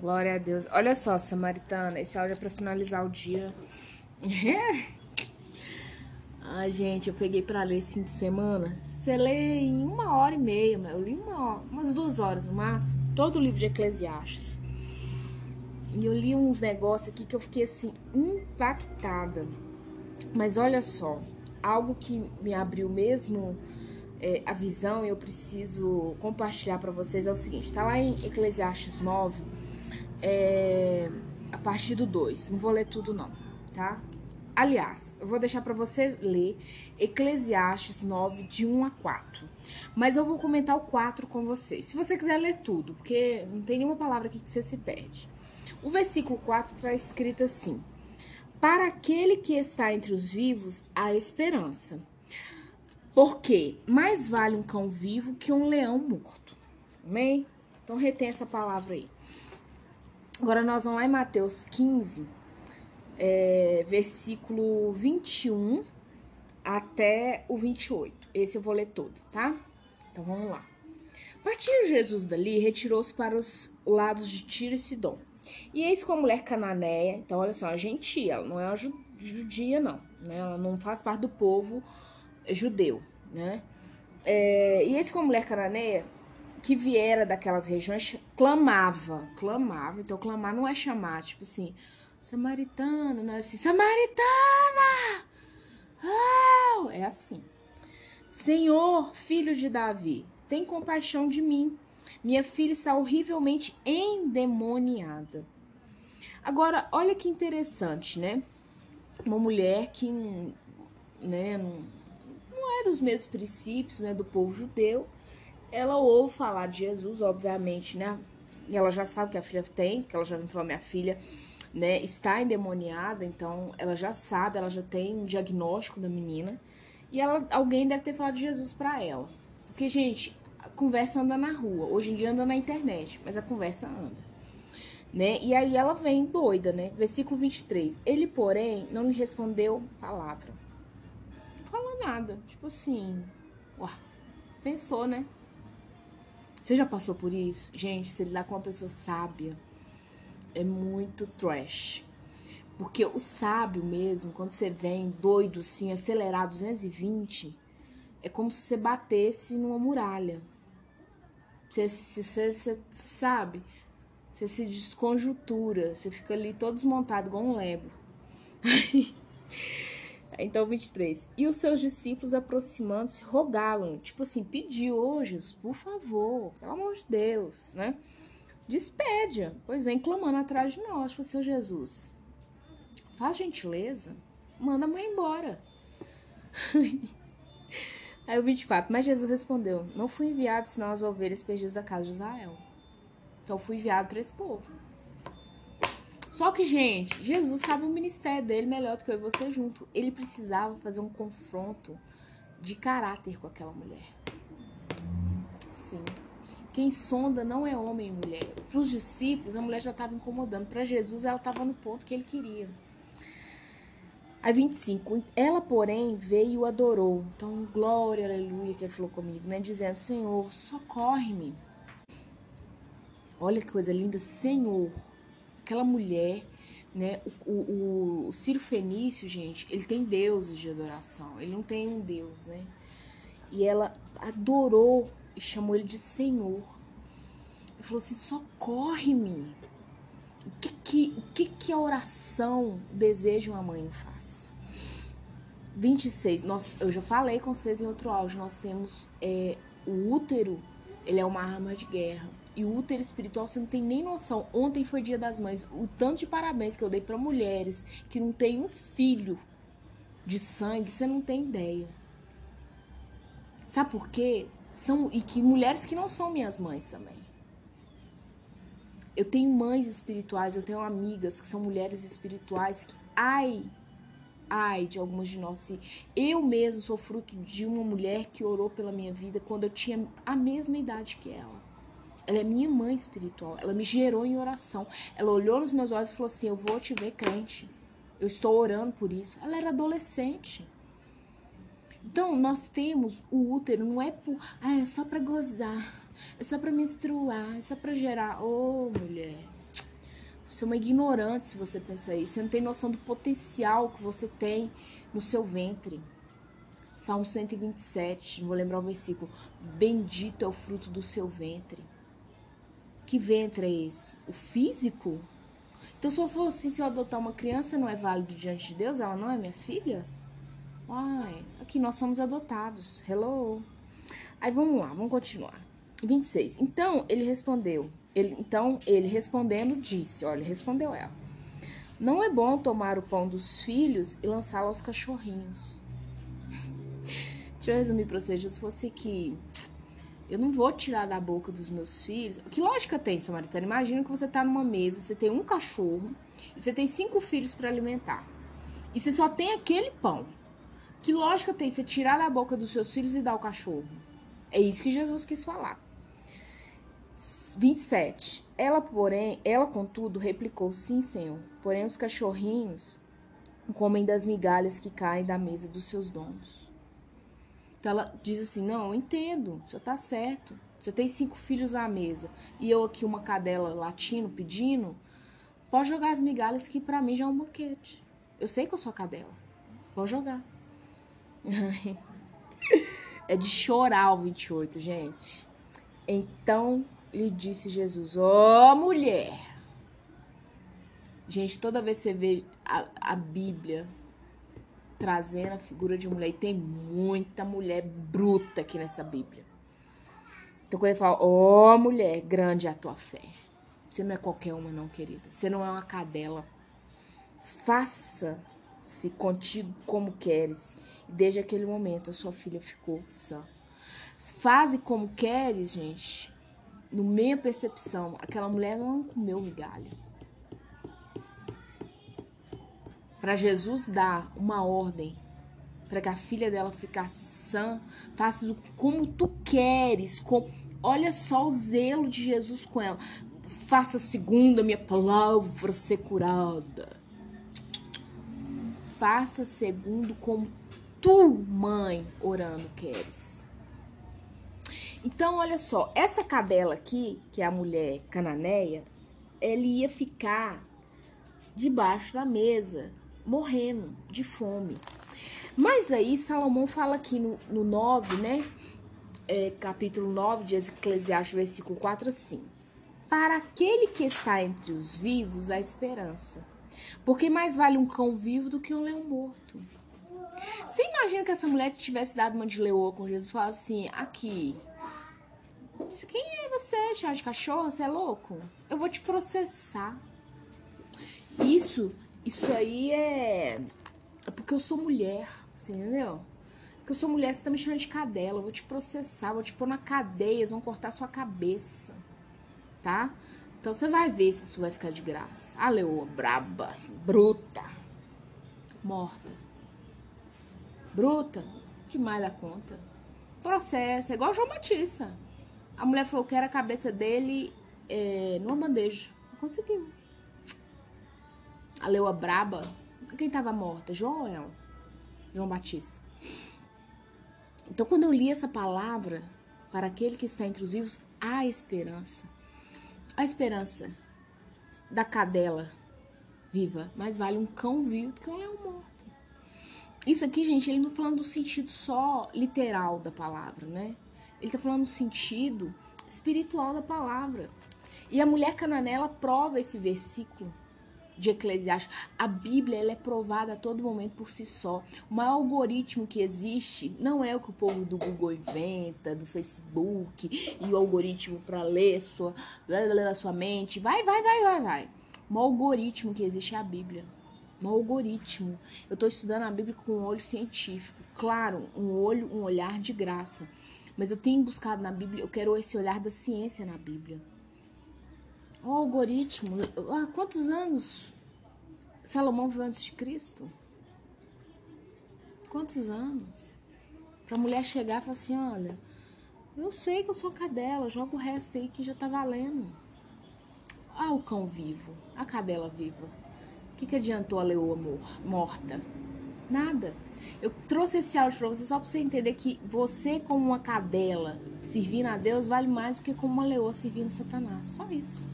Glória a Deus. Olha só, Samaritana, esse áudio é pra finalizar o dia. Ai, gente, eu peguei pra ler esse fim de semana. Você lê em uma hora e meia, eu li uma, umas duas horas no máximo, todo o livro de Eclesiastes. E eu li uns negócios aqui que eu fiquei assim, impactada. Mas olha só, algo que me abriu mesmo é, a visão e eu preciso compartilhar para vocês é o seguinte: tá lá em Eclesiastes 9, é, a partir do 2. Não vou ler tudo, não, tá? Aliás, eu vou deixar para você ler Eclesiastes 9, de 1 a 4. Mas eu vou comentar o 4 com vocês. Se você quiser ler tudo, porque não tem nenhuma palavra aqui que você se perde. O versículo 4 traz escrito assim: Para aquele que está entre os vivos, há esperança. Porque mais vale um cão vivo que um leão morto. Amém? Então retém essa palavra aí. Agora nós vamos lá em Mateus 15, é, versículo 21 até o 28. Esse eu vou ler todo, tá? Então vamos lá. Partindo Jesus dali, retirou-se para os lados de Tiro e Sidom. E eis com a mulher cananeia, então olha só, a gentia, ela não é uma judia, não, né? Ela não faz parte do povo judeu, né? É, e eis com a mulher cananeia, que viera daquelas regiões, clamava, clamava. Então, clamar não é chamar, tipo assim, samaritano, não é assim, samaritana! Oh! É assim. Senhor, filho de Davi, tem compaixão de mim. Minha filha está horrivelmente endemoniada. Agora, olha que interessante, né? Uma mulher que né, não, não é dos mesmos princípios né, do povo judeu, ela ouve falar de Jesus, obviamente, né? E ela já sabe que a filha tem, que ela já me falou, minha filha né, está endemoniada, então ela já sabe, ela já tem um diagnóstico da menina. E ela, alguém deve ter falado de Jesus para ela. Porque, gente, a conversa anda na rua. Hoje em dia anda na internet, mas a conversa anda. Né? E aí ela vem doida, né? Versículo 23. Ele, porém, não lhe respondeu palavra. Não falou nada. Tipo assim, ué, pensou, né? Você já passou por isso? Gente, se lidar com uma pessoa sábia é muito trash. Porque o sábio mesmo, quando você vem doido, assim, acelerado 220, é como se você batesse numa muralha. Você, você, você, sabe? Você se desconjuntura, você fica ali todo desmontado, igual um lego. então, 23. E os seus discípulos aproximando-se, rogaram, tipo assim, pediu, ô oh, Jesus, por favor, pelo amor de Deus, né? Despede, pois vem clamando atrás de nós, tipo assim, Jesus, faz gentileza, manda a mãe embora. Aí o 24, mas Jesus respondeu: Não fui enviado senão as ovelhas perdidas da casa de Israel. Então fui enviado para esse povo. Só que, gente, Jesus sabe o ministério dele melhor do que eu e você junto. Ele precisava fazer um confronto de caráter com aquela mulher. Sim. Quem sonda não é homem e mulher. Para os discípulos, a mulher já estava incomodando. Para Jesus, ela estava no ponto que ele queria. Aí 25, ela, porém, veio e o adorou. Então, glória, aleluia, que ele falou comigo, né? Dizendo, Senhor, socorre-me. Olha que coisa linda, Senhor. Aquela mulher, né? O, o, o Ciro Fenício, gente, ele tem deuses de adoração. Ele não tem um Deus, né? E ela adorou e chamou ele de Senhor. Ele falou assim, socorre-me. O que que, o que que a oração deseja uma mãe faz? 26. Nós, eu já falei com vocês em outro áudio. Nós temos é, o útero, ele é uma arma de guerra. E o útero espiritual, você não tem nem noção. Ontem foi dia das mães. O tanto de parabéns que eu dei para mulheres que não têm um filho de sangue, você não tem ideia. Sabe por quê? São, e que mulheres que não são minhas mães também. Eu tenho mães espirituais, eu tenho amigas que são mulheres espirituais que, ai, ai de algumas de nós. Se eu mesmo sou fruto de uma mulher que orou pela minha vida quando eu tinha a mesma idade que ela. Ela é minha mãe espiritual. Ela me gerou em oração. Ela olhou nos meus olhos e falou assim: Eu vou te ver crente. Eu estou orando por isso. Ela era adolescente. Então, nós temos o útero, não é por, ah, é só para gozar, é só para menstruar, é só para gerar. Ô, oh, mulher, Você é uma ignorante se você pensa isso. Você não tem noção do potencial que você tem no seu ventre. Salmo 127, não vou lembrar o versículo. Bendito é o fruto do seu ventre. Que ventre é esse? O físico? Então, se eu for assim, se eu adotar uma criança, não é válido diante de Deus? Ela não é minha filha? Uai, aqui nós somos adotados. Hello. Aí vamos lá, vamos continuar. 26. Então ele respondeu. Ele, então ele respondendo disse: Olha, respondeu ela. Não é bom tomar o pão dos filhos e lançá-lo aos cachorrinhos. Deixa eu resumir pra vocês. Se fosse que eu não vou tirar da boca dos meus filhos. Que lógica tem, Samaritana? Imagina que você tá numa mesa, você tem um cachorro e você tem cinco filhos para alimentar. E você só tem aquele pão. Que lógica tem você tirar da boca dos seus filhos e dar ao cachorro? É isso que Jesus quis falar. 27. Ela, porém, ela, contudo, replicou: Sim, Senhor. Porém, os cachorrinhos comem das migalhas que caem da mesa dos seus donos. Então ela diz assim: Não, eu entendo, você tá certo. Você tem cinco filhos à mesa e eu aqui, uma cadela latino pedindo. Pode jogar as migalhas que para mim já é um banquete. Eu sei que eu sou cadela. Pode jogar. é de chorar o 28, gente. Então lhe disse Jesus: Ó oh, mulher. Gente, toda vez que você vê a, a Bíblia trazendo a figura de mulher, e tem muita mulher bruta aqui nessa Bíblia. Então, quando ele fala, ó oh, mulher, grande é a tua fé. Você não é qualquer uma, não, querida. Você não é uma cadela. Faça-se contigo como queres. Desde aquele momento a sua filha ficou sã. Faze como queres, gente. No minha percepção, aquela mulher não comeu migalha. Para Jesus dar uma ordem para que a filha dela ficasse sã, faça como tu queres, com olha só o zelo de Jesus com ela. Faça segundo a minha palavra ser curada. Faça segundo como tu, mãe, orando queres. Então, olha só, essa cadela aqui, que é a mulher cananeia, ele ia ficar debaixo da mesa, morrendo de fome. Mas aí Salomão fala aqui no, no 9, né? É, capítulo 9 de Eclesiastes, versículo 4, assim. Para aquele que está entre os vivos, há esperança. Porque mais vale um cão vivo do que um leão morto. Você imagina que essa mulher tivesse dado uma de leoa com Jesus e assim: aqui, quem é você, chá de cachorro? Você é louco? Eu vou te processar. Isso, isso aí é, é porque eu sou mulher, você entendeu? Porque eu sou mulher, você tá me chamando de cadela, eu vou te processar, vou te pôr na cadeia, eles vão cortar sua cabeça, tá? Então você vai ver se isso vai ficar de graça. A leoa braba, bruta, morta. Bruta, demais da conta. Processo, é igual João Batista. A mulher falou que era a cabeça dele é, numa bandeja. Conseguiu. A leoa braba. Quem estava morta? João ou ela? João Batista. Então, quando eu li essa palavra, para aquele que está entre os vivos, há esperança. A esperança da cadela viva. Mais vale um cão vivo do que um leão morto. Isso aqui, gente, ele não falando do sentido só literal da palavra, né? Ele está falando no sentido espiritual da palavra. E a mulher cananela prova esse versículo de Eclesiastes. A Bíblia ela é provada a todo momento por si só. O maior algoritmo que existe não é o que o povo do Google inventa, do Facebook, e o algoritmo para ler sua, a sua mente. Vai, vai, vai, vai, vai. O algoritmo que existe é a Bíblia. Um algoritmo. Eu estou estudando a Bíblia com um olho científico. Claro, um olho, um olhar de graça. Mas eu tenho buscado na Bíblia, eu quero esse olhar da ciência na Bíblia. O algoritmo, há quantos anos Salomão viveu antes de Cristo? Quantos anos? Pra mulher chegar e falar assim, olha, eu sei que eu sou cadela, joga o resto aí que já tá valendo. Ah, o cão vivo, a cadela viva. O que, que adiantou a leoa morta? Nada. Eu trouxe esse áudio para você só para você entender que você, como uma cadela servindo a Deus, vale mais do que como uma leoa servindo Satanás. Só isso.